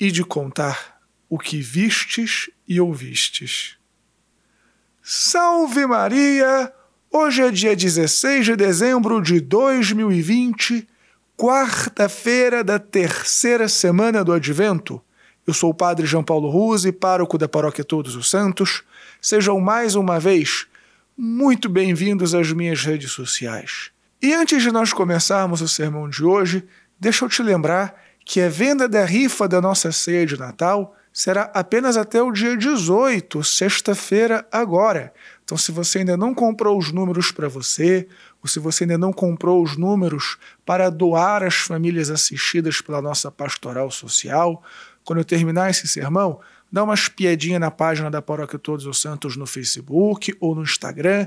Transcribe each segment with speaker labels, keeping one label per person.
Speaker 1: e de contar o que vistes e ouvistes. Salve Maria! Hoje é dia 16 de dezembro de 2020, quarta-feira da terceira semana do Advento. Eu sou o Padre João Paulo Ruse, pároco da Paróquia Todos os Santos. Sejam mais uma vez muito bem-vindos às minhas redes sociais. E antes de nós começarmos o sermão de hoje, deixa eu te lembrar que a venda da rifa da nossa ceia de Natal será apenas até o dia 18, sexta-feira, agora. Então, se você ainda não comprou os números para você, ou se você ainda não comprou os números para doar às famílias assistidas pela nossa pastoral social, quando eu terminar esse sermão, dá uma espiadinha na página da Paróquia Todos os Santos no Facebook ou no Instagram.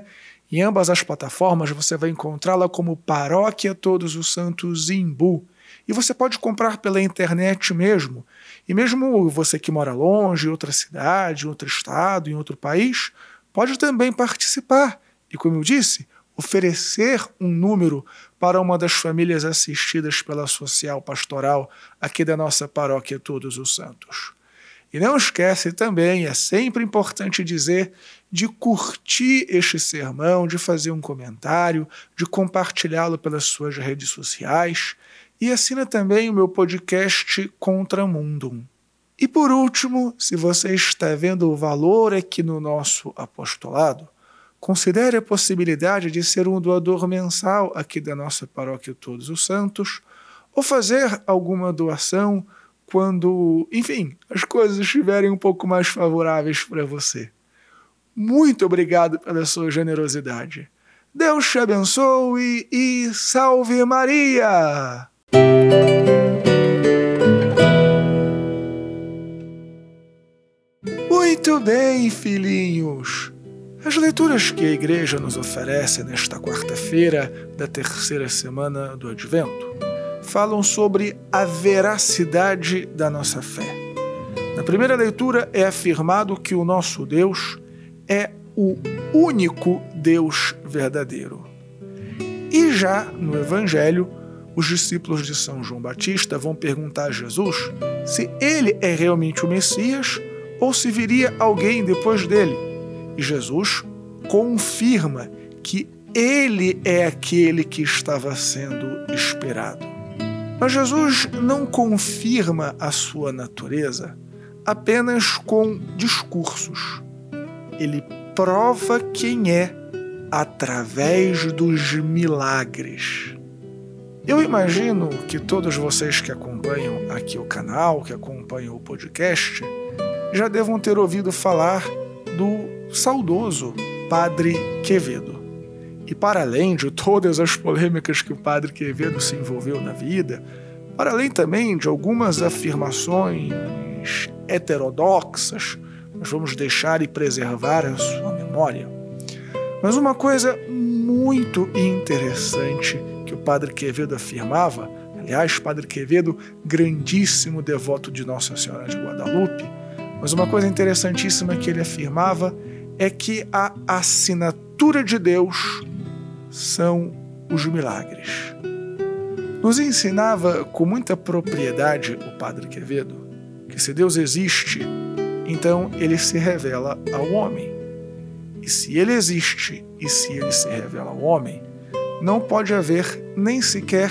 Speaker 1: Em ambas as plataformas você vai encontrá-la como Paróquia Todos os Santos Imbu. E você pode comprar pela internet mesmo. E mesmo você que mora longe, em outra cidade, em outro estado, em outro país, pode também participar. E como eu disse, oferecer um número para uma das famílias assistidas pela social pastoral aqui da nossa paróquia Todos os Santos. E não esquece também, é sempre importante dizer, de curtir este sermão, de fazer um comentário, de compartilhá-lo pelas suas redes sociais e assina também o meu podcast Contramundum. E por último, se você está vendo o valor aqui no nosso apostolado, considere a possibilidade de ser um doador mensal aqui da nossa paróquia Todos os Santos, ou fazer alguma doação quando, enfim, as coisas estiverem um pouco mais favoráveis para você. Muito obrigado pela sua generosidade. Deus te abençoe e salve Maria! Muito bem, filhinhos. As leituras que a igreja nos oferece nesta quarta-feira da terceira semana do Advento falam sobre a veracidade da nossa fé. Na primeira leitura é afirmado que o nosso Deus é o único Deus verdadeiro. E já no Evangelho, os discípulos de São João Batista vão perguntar a Jesus se ele é realmente o Messias ou se viria alguém depois dele. E Jesus confirma que ele é aquele que estava sendo esperado. Mas Jesus não confirma a sua natureza apenas com discursos. Ele prova quem é através dos milagres. Eu imagino que todos vocês que acompanham aqui o canal, que acompanham o podcast, já devam ter ouvido falar do saudoso Padre Quevedo. E para além de todas as polêmicas que o Padre Quevedo se envolveu na vida, para além também de algumas afirmações heterodoxas, nós vamos deixar e preservar a sua memória. Mas uma coisa muito interessante Padre Quevedo afirmava, aliás, Padre Quevedo, grandíssimo devoto de Nossa Senhora de Guadalupe, mas uma coisa interessantíssima que ele afirmava é que a assinatura de Deus são os milagres. Nos ensinava com muita propriedade o Padre Quevedo que se Deus existe, então ele se revela ao homem. E se ele existe e se ele se revela ao homem, não pode haver nem sequer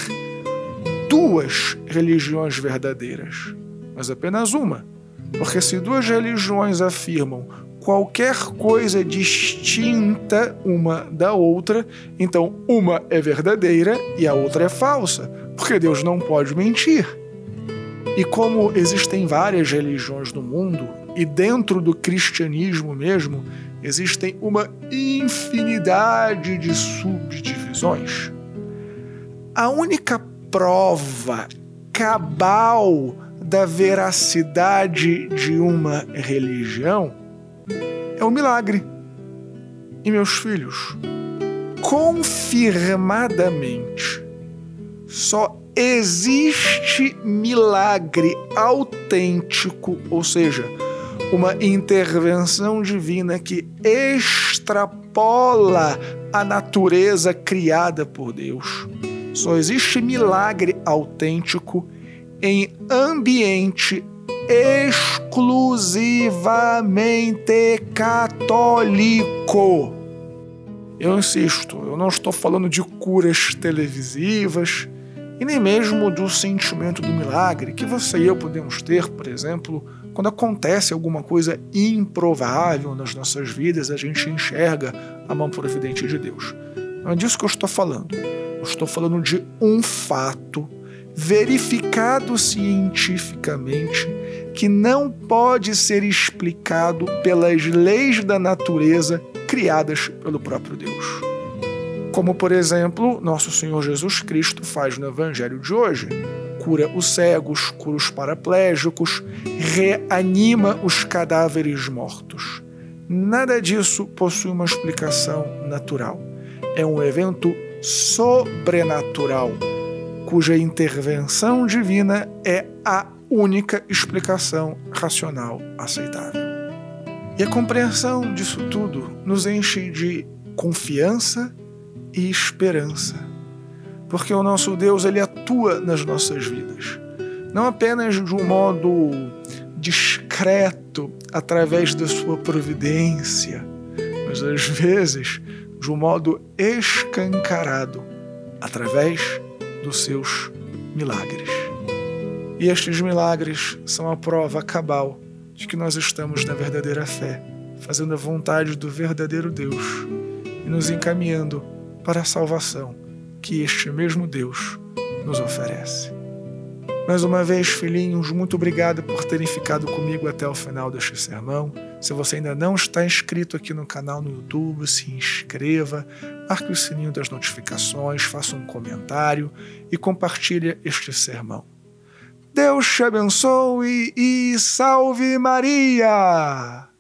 Speaker 1: duas religiões verdadeiras, mas apenas uma. Porque se duas religiões afirmam qualquer coisa distinta uma da outra, então uma é verdadeira e a outra é falsa, porque Deus não pode mentir. E como existem várias religiões no mundo, e dentro do cristianismo mesmo, existem uma infinidade de subdivisões. A única prova cabal da veracidade de uma religião é o milagre. E meus filhos, confirmadamente, só existe milagre autêntico, ou seja, uma intervenção divina que extrapola a natureza criada por Deus. Só existe milagre autêntico em ambiente exclusivamente católico. Eu insisto, eu não estou falando de curas televisivas e nem mesmo do sentimento do milagre que você e eu podemos ter, por exemplo, quando acontece alguma coisa improvável nas nossas vidas, a gente enxerga a mão providente de Deus. Não é disso que eu estou falando. Eu estou falando de um fato verificado cientificamente que não pode ser explicado pelas leis da natureza criadas pelo próprio Deus. Como, por exemplo, nosso Senhor Jesus Cristo faz no Evangelho de hoje. Cura os cegos, cura os paraplégicos, reanima os cadáveres mortos. Nada disso possui uma explicação natural. É um evento sobrenatural, cuja intervenção divina é a única explicação racional aceitável. E a compreensão disso tudo nos enche de confiança e esperança, porque o nosso Deus ele atua nas nossas vidas, não apenas de um modo discreto através da sua providência, mas às vezes de um modo escancarado através dos seus milagres. E estes milagres são a prova cabal de que nós estamos na verdadeira fé, fazendo a vontade do verdadeiro Deus e nos encaminhando para a salvação que este mesmo Deus nos oferece. Mais uma vez, filhinhos, muito obrigado por terem ficado comigo até o final deste sermão. Se você ainda não está inscrito aqui no canal no YouTube, se inscreva, marque o sininho das notificações, faça um comentário e compartilhe este sermão. Deus te abençoe e salve Maria!